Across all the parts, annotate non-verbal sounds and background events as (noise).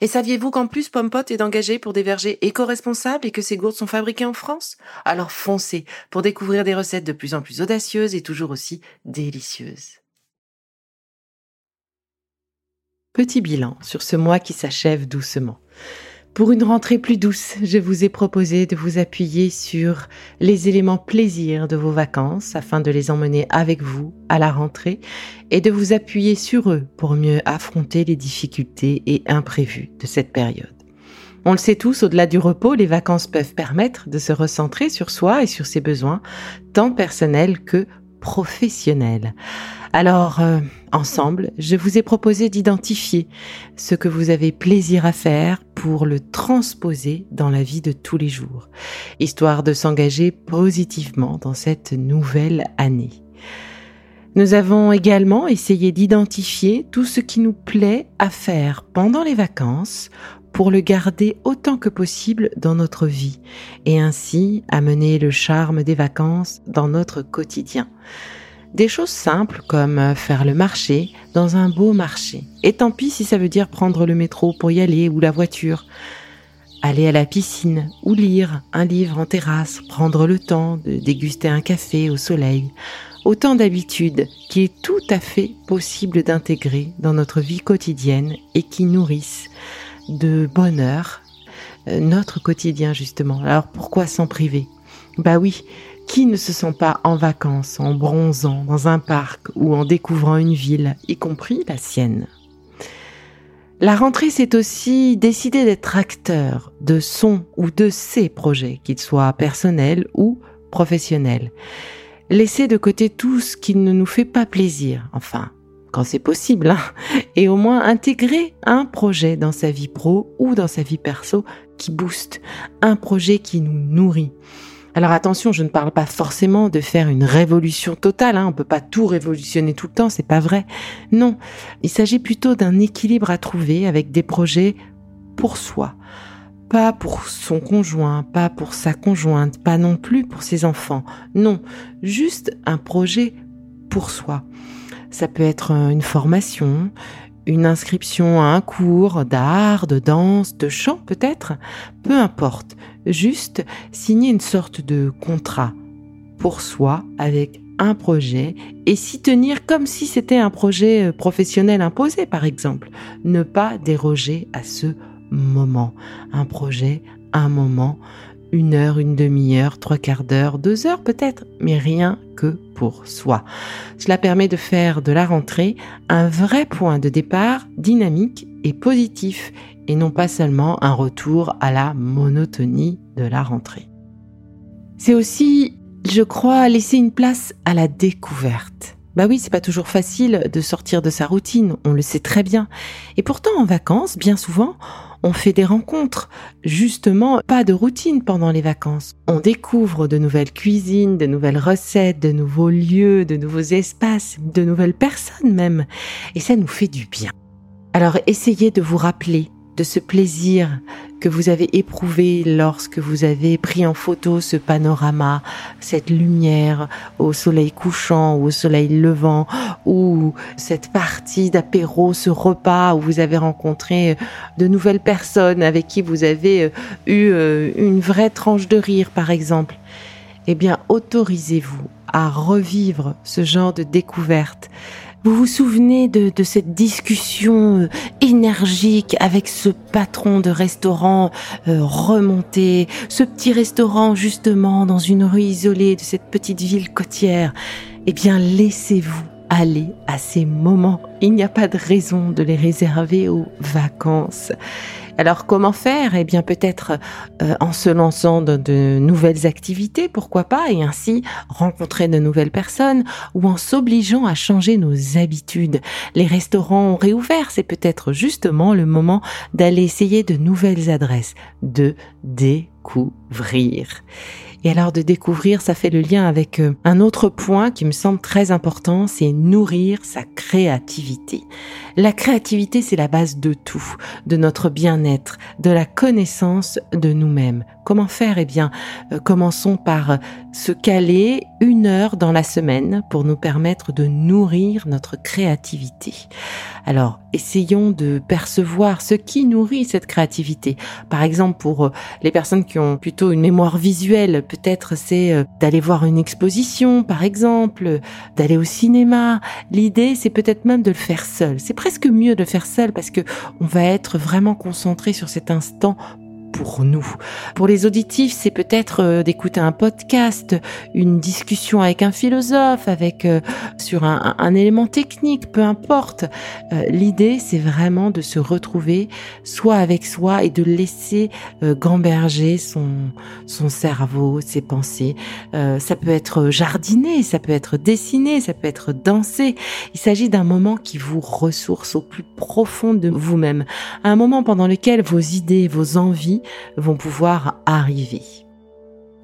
Et saviez-vous qu'en plus Pompot est engagé pour des vergers éco-responsables et que ces gourdes sont fabriquées en France? Alors foncez pour découvrir des recettes de plus en plus audacieuses et toujours aussi délicieuses. Petit bilan sur ce mois qui s'achève doucement. Pour une rentrée plus douce, je vous ai proposé de vous appuyer sur les éléments plaisir de vos vacances afin de les emmener avec vous à la rentrée et de vous appuyer sur eux pour mieux affronter les difficultés et imprévus de cette période. On le sait tous, au-delà du repos, les vacances peuvent permettre de se recentrer sur soi et sur ses besoins, tant personnels que professionnels. Alors, euh, ensemble, je vous ai proposé d'identifier ce que vous avez plaisir à faire pour le transposer dans la vie de tous les jours, histoire de s'engager positivement dans cette nouvelle année. Nous avons également essayé d'identifier tout ce qui nous plaît à faire pendant les vacances pour le garder autant que possible dans notre vie et ainsi amener le charme des vacances dans notre quotidien. Des choses simples comme euh, faire le marché dans un beau marché. Et tant pis si ça veut dire prendre le métro pour y aller ou la voiture. Aller à la piscine ou lire un livre en terrasse, prendre le temps de déguster un café au soleil. Autant d'habitudes qui est tout à fait possible d'intégrer dans notre vie quotidienne et qui nourrissent de bonheur euh, notre quotidien justement. Alors pourquoi s'en priver? Bah oui, qui ne se sent pas en vacances, en bronzant dans un parc ou en découvrant une ville, y compris la sienne? La rentrée, c'est aussi décider d'être acteur de son ou de ses projets, qu'ils soient personnels ou professionnels. Laisser de côté tout ce qui ne nous fait pas plaisir, enfin, quand c'est possible, hein, et au moins intégrer un projet dans sa vie pro ou dans sa vie perso qui booste, un projet qui nous nourrit. Alors attention, je ne parle pas forcément de faire une révolution totale. Hein. On peut pas tout révolutionner tout le temps, c'est pas vrai. Non, il s'agit plutôt d'un équilibre à trouver avec des projets pour soi, pas pour son conjoint, pas pour sa conjointe, pas non plus pour ses enfants. Non, juste un projet pour soi. Ça peut être une formation, une inscription à un cours d'art, de danse, de chant peut-être, peu importe, juste signer une sorte de contrat pour soi avec un projet et s'y tenir comme si c'était un projet euh, professionnel imposé par exemple. Ne pas déroger à ce moment. Un projet, un moment, une heure, une demi-heure, trois quarts d'heure, deux heures peut-être, mais rien que pour soi. Cela permet de faire de la rentrée un vrai point de départ dynamique et positif et non pas seulement un retour à la monotonie de la rentrée. C'est aussi, je crois, laisser une place à la découverte. Bah oui, c'est pas toujours facile de sortir de sa routine, on le sait très bien. Et pourtant, en vacances, bien souvent, on fait des rencontres. Justement, pas de routine pendant les vacances. On découvre de nouvelles cuisines, de nouvelles recettes, de nouveaux lieux, de nouveaux espaces, de nouvelles personnes même. Et ça nous fait du bien. Alors essayez de vous rappeler de ce plaisir que vous avez éprouvé lorsque vous avez pris en photo ce panorama, cette lumière au soleil couchant ou au soleil levant, ou cette partie d'apéro, ce repas où vous avez rencontré de nouvelles personnes avec qui vous avez euh, eu euh, une vraie tranche de rire, par exemple. Eh bien, autorisez-vous à revivre ce genre de découverte vous vous souvenez de, cette discussion euh, énergique avec ce patron de restaurant euh, remonté, ce petit restaurant justement dans une rue isolée de cette petite ville côtière? Eh bien, laissez-vous aller à ces moments. Il n'y a pas de raison de les réserver aux vacances. Alors comment faire? Eh bien peut-être euh, en se lançant dans de nouvelles activités, pourquoi pas, et ainsi rencontrer de nouvelles personnes, ou en s'obligeant à changer nos habitudes. Les restaurants ont réouvert, c'est peut-être justement le moment d'aller essayer de nouvelles adresses, de découvrir. Et alors de découvrir, ça fait le lien avec euh, un autre point qui me semble très important, c'est nourrir sa créativité. La créativité, c'est la base de tout, de notre bien-être, de la connaissance de nous-mêmes. Comment faire? Eh bien, euh, commençons par euh, se caler une heure dans la semaine pour nous permettre de nourrir notre créativité. Alors, essayons de percevoir ce qui nourrit cette créativité. Par exemple, pour euh, les personnes qui ont plutôt une mémoire visuelle, peut-être c'est d'aller voir une exposition, par exemple, d'aller au cinéma. L'idée, c'est peut-être même de le faire seul. C'est presque mieux de le faire seul parce que on va être vraiment concentré sur cet instant pour nous. Pour les auditifs, c'est peut-être euh, d'écouter un podcast, une discussion avec un philosophe, avec euh, sur un, un, élément technique, peu importe. Euh, l'idée, c'est vraiment de se retrouver soit avec soi et de laisser gamberger son son cerveau, ses pensées. ça peut être jardiner, ça peut être dessiner, ça peut être danser. Il s'agit d'un moment qui vous ressource au plus profond de vous-même, un moment pendant lequel vos idées, vos envies vont pouvoir arriver.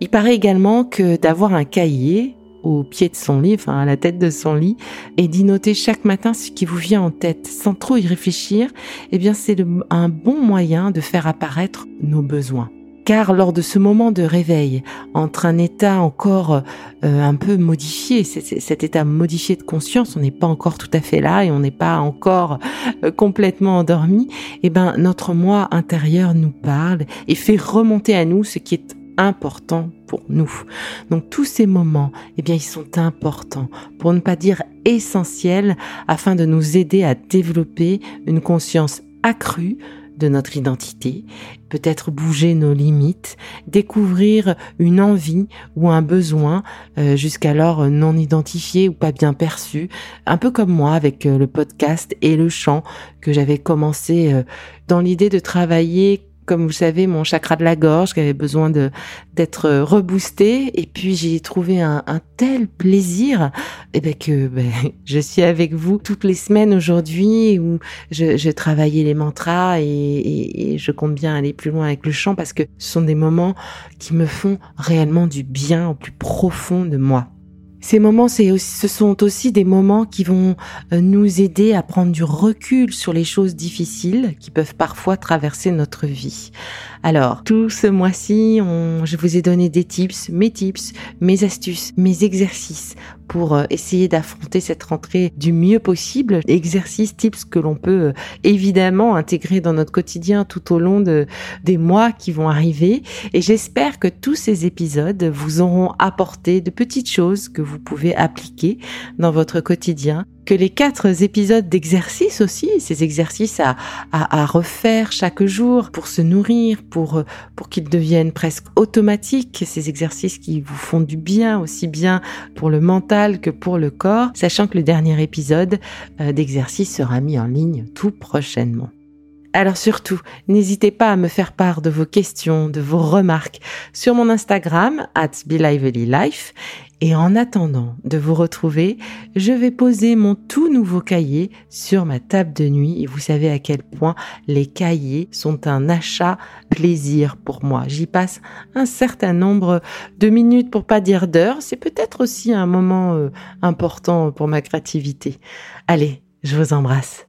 Il paraît également que d'avoir un cahier au pied de son lit, enfin à la tête de son lit, et d'y noter chaque matin ce qui vous vient en tête sans trop y réfléchir, eh bien c'est un bon moyen de faire apparaître nos besoins car lors de ce moment de réveil, entre un état encore euh, un peu modifié, cet état modifié de conscience, on n'est pas encore tout à fait là et on n'est pas encore euh, complètement endormi, eh ben notre moi intérieur nous parle et fait remonter à nous ce qui est important pour nous. Donc tous ces moments, eh bien ils sont importants pour ne pas dire essentiels afin de nous aider à développer une conscience accrue de notre identité, peut-être bouger nos limites, découvrir une envie ou un besoin euh, jusqu'alors non identifié ou pas bien perçu, un peu comme moi avec euh, le podcast et le chant que j'avais commencé euh, dans l'idée de travailler comme vous savez, mon chakra de la gorge qui avait besoin de d'être reboosté. Et puis j'ai trouvé un, un, tel plaisir, et eh ben que (laughs) ben, je suis avec vous toutes les semaines aujourd'hui où je, je, travaillais les mantras et, et, et, je compte bien aller plus loin avec le chant parce que ce sont des moments qui me font réellement du bien au plus profond de moi. Ces moments, ce sont aussi des moments qui vont euh, nous aider à prendre du recul sur les choses difficiles qui peuvent parfois traverser notre vie. Alors, tout ce mois-ci, je vous ai donné des tips, mes tips, mes astuces, mes exercices pour euh, essayer d'affronter cette rentrée du mieux possible. Exercices, tips que l'on peut euh, évidemment intégrer dans notre quotidien tout au long de, des mois qui vont arriver. Et j'espère que tous ces épisodes vous auront apporté de petites choses que vous pouvez appliquer dans votre quotidien que les quatre épisodes d'exercice aussi, ces exercices à, à, à, refaire chaque jour pour se nourrir, pour, pour qu'ils deviennent presque automatiques, ces exercices qui vous font du bien aussi bien pour le mental que pour le corps, sachant que le dernier épisode euh, d'exercice sera mis en ligne tout prochainement. Alors surtout, n'hésitez pas à me faire part de vos questions, de vos remarques sur mon Instagram, at Life et en attendant de vous retrouver, je vais poser mon tout nouveau cahier sur ma table de nuit et vous savez à quel point les cahiers sont un achat plaisir pour moi. J'y passe un certain nombre de minutes pour pas dire d'heures. C'est peut-être aussi un moment euh, important pour ma créativité. Allez, je vous embrasse.